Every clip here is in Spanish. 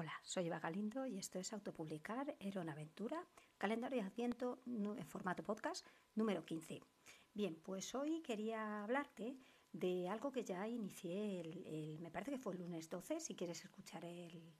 Hola, soy Eva Galindo y esto es Autopublicar, era una aventura, calendario de Adviento en formato podcast número 15. Bien, pues hoy quería hablarte de algo que ya inicié, el, me parece que fue el lunes 12, si quieres escuchar el,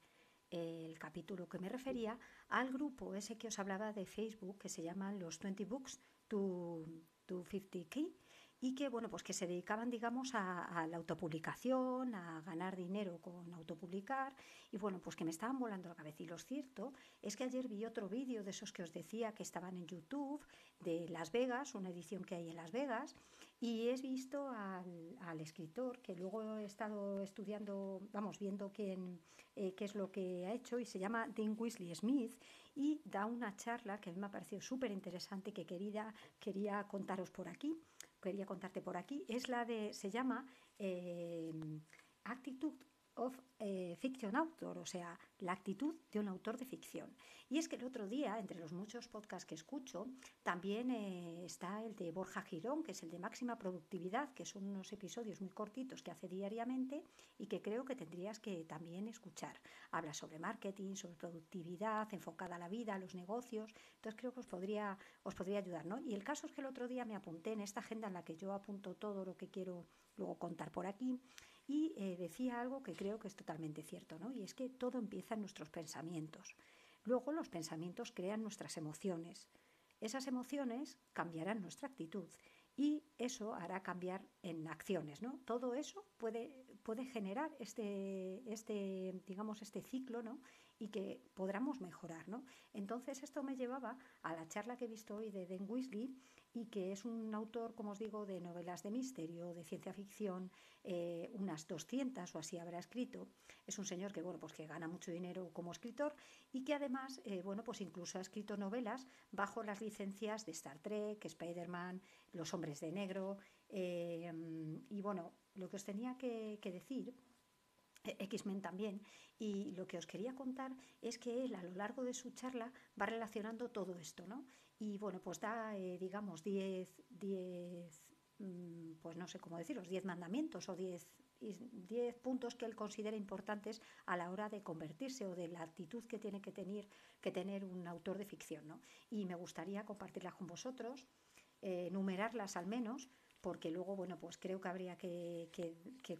el capítulo que me refería al grupo ese que os hablaba de Facebook que se llaman los 20 Books to, to 50 Key y que bueno pues que se dedicaban digamos a, la autopublicación a ganar dinero con autopublicar. Y bueno pues que me estaban volando la cabeza. Y lo cierto es que ayer vi otro vídeo de esos que os decía que estaban en YouTube de Las Vegas una edición que hay en Las Vegas y he visto al, escritor que luego he estado estudiando vamos viendo quién eh, qué es lo que ha hecho y se llama Dean Weasley Smith y da una charla que a mí me ha parecido súper interesante que quería, quería contaros por aquí quería contarte por aquí, es la de, se llama eh, Actitud of eh, Fiction Author, o sea, la actitud de un autor de ficción. Y es que el otro día, entre los muchos podcasts que escucho, también eh, está el de Borja Girón, que es el de máxima productividad, que son unos episodios muy cortitos que hace diariamente y que creo que tendrías que también escuchar. Habla sobre marketing, sobre productividad, enfocada a la vida, a los negocios. Entonces creo que os podría, os podría ayudar, ¿no? Y el caso es que el otro día me apunté en esta agenda en la que yo apunto todo lo que quiero luego contar por aquí y eh, decía algo que creo que es totalmente cierto, ¿no? Y es que todo empieza en nuestros pensamientos. Luego los pensamientos crean nuestras emociones. Esas emociones cambiarán nuestra actitud y eso hará cambiar en acciones, ¿no? Todo eso puede, puede generar este, este, digamos, este ciclo, ¿no? Y que podamos mejorar, ¿no? Entonces esto me llevaba a la charla que he visto hoy de Den Weasley y que es un autor, como os digo, de novelas de misterio, de ciencia ficción, eh, unas 200 o así habrá escrito. Es un señor que, bueno, pues que gana mucho dinero como escritor y que además, eh, bueno, pues incluso ha escrito novelas bajo las licencias de Star Trek, Spider-Man, Los Hombres de Negro. Eh, y bueno, lo que os tenía que, que decir X-Men también. Y lo que os quería contar es que él a lo largo de su charla va relacionando todo esto, ¿no? Y bueno, pues da, eh, digamos, 10, 10, mm, pues no sé cómo decirlos, 10 mandamientos o 10, 10 puntos que él considera importantes a la hora de convertirse o de la actitud que tiene que tener, que tener un autor de ficción, ¿no? Y me gustaría compartirlas con vosotros, eh, numerarlas al menos, porque luego, bueno, pues creo que habría que,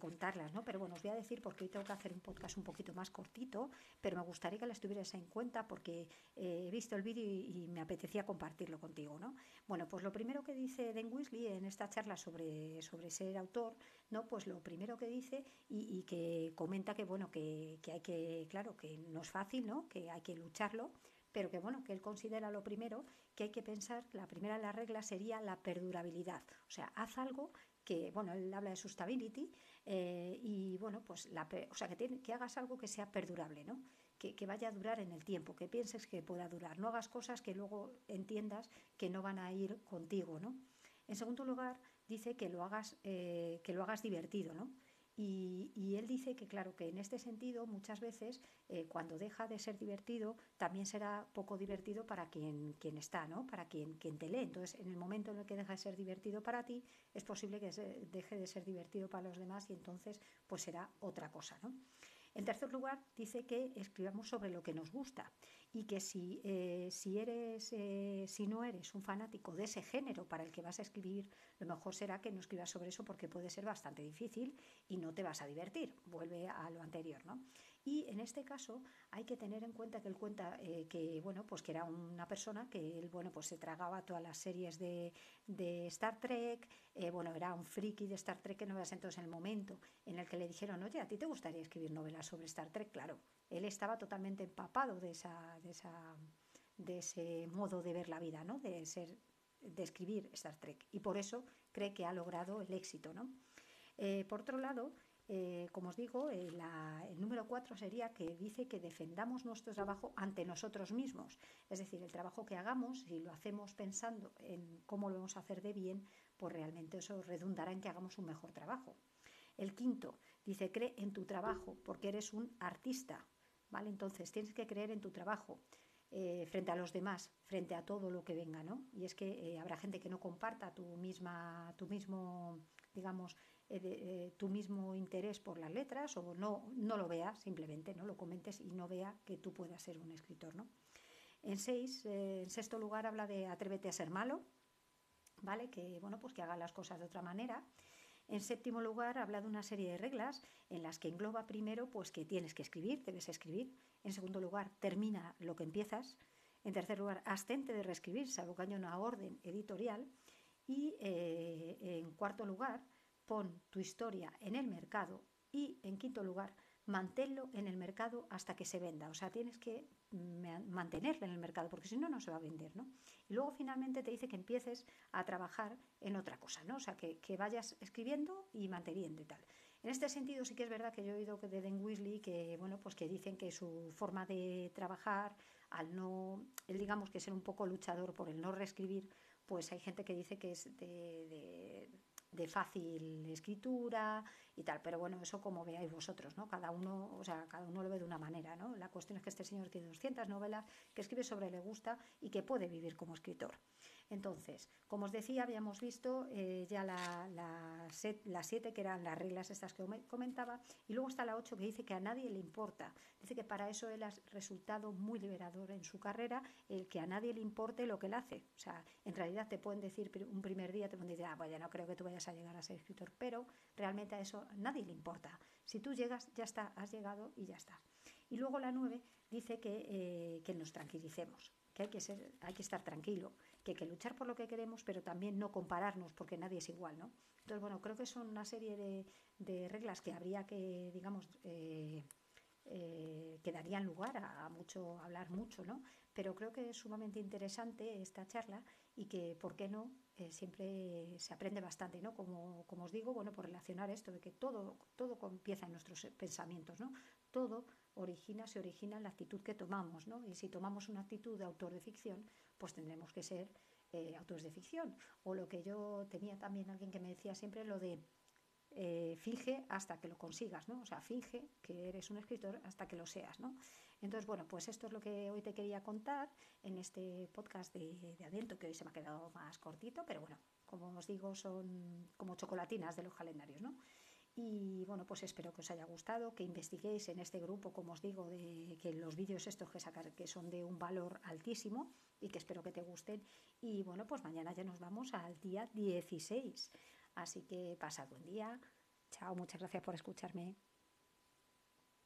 contarlas, ¿no? Pero bueno, os voy a decir porque hoy tengo que hacer un podcast un poquito más cortito, pero me gustaría que las tuvieras en cuenta porque eh, he visto el vídeo y, me apetecía compartirlo contigo, ¿no? Bueno, pues lo primero que dice Den Weasley en esta charla sobre, sobre ser autor, ¿no? Pues lo primero que dice y, que comenta que, bueno, que, que hay que, claro, que no es fácil, ¿no? Que hay que lucharlo, pero que bueno, que él considera lo primero que hay que pensar, la primera de las reglas sería la perdurabilidad. O sea, haz algo que, bueno, él habla de sustainability eh, y bueno, pues la, o sea, que, hagas algo que sea perdurable, ¿no? Que, que, vaya a durar en el tiempo, que pienses que pueda durar. No hagas cosas que luego entiendas que no van a ir contigo, ¿no? En segundo lugar, dice que lo hagas, eh, que lo hagas divertido, ¿no? Y, él dice que, claro, que en este sentido muchas veces eh, cuando deja de ser divertido también será poco divertido para quien, quien está, ¿no? Para quien, quien te lee. Entonces, en el momento en el que deja de ser divertido para ti, es posible que deje de ser divertido para los demás y entonces pues será otra cosa, ¿no? En tercer lugar, dice que escribamos sobre lo que nos gusta y que si, eh, si, eres, eh, si no eres un fanático de ese género para el que vas a escribir, lo mejor será que no escribas sobre eso porque puede ser bastante difícil y no te vas a divertir. Vuelve a lo anterior, ¿no? Y en este caso hay que tener en cuenta que él cuenta eh, que, bueno, pues que era una persona que él, bueno, pues se tragaba todas las series de, de Star Trek, eh, bueno, era un friki de Star Trek que no veas entonces en el momento en el que le dijeron, oye, ¿a ti te gustaría escribir novelas sobre Star Trek? Claro, él estaba totalmente empapado de esa, de esa, de ese modo de ver la vida, ¿no? De ser, de escribir Star Trek. Y por eso cree que ha logrado el éxito, ¿no? Eh, por otro lado, eh, como os digo, eh, el número cuatro sería que dice que defendamos nuestro trabajo ante nosotros mismos. Es decir, el trabajo que hagamos, si lo hacemos pensando en cómo lo vamos a hacer de bien, pues realmente eso redundará en que hagamos un mejor trabajo. El quinto dice, cree en tu trabajo, porque eres un artista. ¿vale? Entonces, tienes que creer en tu trabajo. Eh, frente a los demás, frente a todo lo que venga, ¿no? Y es que habrá gente que no comparta tu misma, tu mismo digamos, eh, tu mismo interés por las letras o no, no lo veas, simplemente no lo comentes y no vea que tú puedas ser un escritor. ¿no? En, seis, en sexto lugar habla de atrévete a ser malo, ¿vale? Que, bueno, pues que haga las cosas de otra manera. En séptimo lugar, habla de una serie de reglas en las que engloba primero pues que tienes que escribir, debes escribir. En segundo lugar, termina lo que empiezas. En tercer lugar, abstente de reescribir, salvo que haya una orden editorial. Y eh, en cuarto lugar, pon tu historia en el mercado. Y en quinto lugar, manténlo en el mercado hasta que se venda. O sea, tienes que mantenerlo en el mercado, porque si no, no se va a vender, ¿no? Y luego finalmente te dice que empieces a trabajar en otra cosa, ¿no? O sea, que, vayas escribiendo y manteniendo y tal. En este sentido sí que es verdad que yo he oído de Den Weasley que, bueno, pues que dicen que su forma de trabajar, al no, él digamos que ser un poco luchador por el no reescribir, pues hay gente que dice que es de fácil escritura y tal, pero bueno, eso como veáis vosotros, ¿no? Cada uno, o sea, cada uno lo ve de una manera, ¿no? La cuestión es que este señor tiene 200 novelas que escribe sobre le gusta y que puede vivir como escritor. Entonces, como os decía, habíamos visto eh, ya las la, siete, que eran las reglas estas que comentaba, y luego está la ocho que dice que a nadie le importa. Dice que para eso él ha resultado muy liberador en su carrera, el que a nadie le importe lo que él hace. O sea, en realidad te pueden decir un primer día, te pueden decir, ah, pues ya no creo que tú vayas a llegar a ser escritor, pero realmente a eso nadie le importa. Si tú llegas, ya está, has llegado y ya está. Y luego la nueve dice que, eh, que nos tranquilicemos, que hay que, ser, hay que estar tranquilo, que hay que luchar por lo que queremos, pero también no compararnos porque nadie es igual, ¿no? Entonces, bueno, creo que son una serie de, de reglas que habría que, digamos, eh, eh, que darían lugar a, mucho, hablar mucho, ¿no? Pero creo que es sumamente interesante esta charla y que, ¿por qué no? Eh, siempre se aprende bastante, ¿no? Como, como, os digo, bueno, por relacionar esto de que todo, todo empieza en nuestros pensamientos, ¿no? Todo origina, se origina en la actitud que tomamos, ¿no? Y si tomamos una actitud de autor de ficción, pues tendremos que ser eh, autores de ficción. O lo que yo tenía también alguien que me decía siempre, lo de eh, finge hasta que lo consigas, ¿no? O sea, finge que eres un escritor hasta que lo seas, ¿no? Entonces, bueno, pues esto es lo que hoy te quería contar en este podcast de, de que hoy se me ha quedado más cortito, pero bueno, como os digo, son como chocolatinas de los calendarios, ¿no? Y bueno, pues espero que os haya gustado, que investiguéis en este grupo, como os digo, de que los vídeos estos que sacar que son de un valor altísimo y que espero que te gusten. Y bueno, pues mañana ya nos vamos al día 16. Así que pasad buen día. Chao, muchas gracias por escucharme.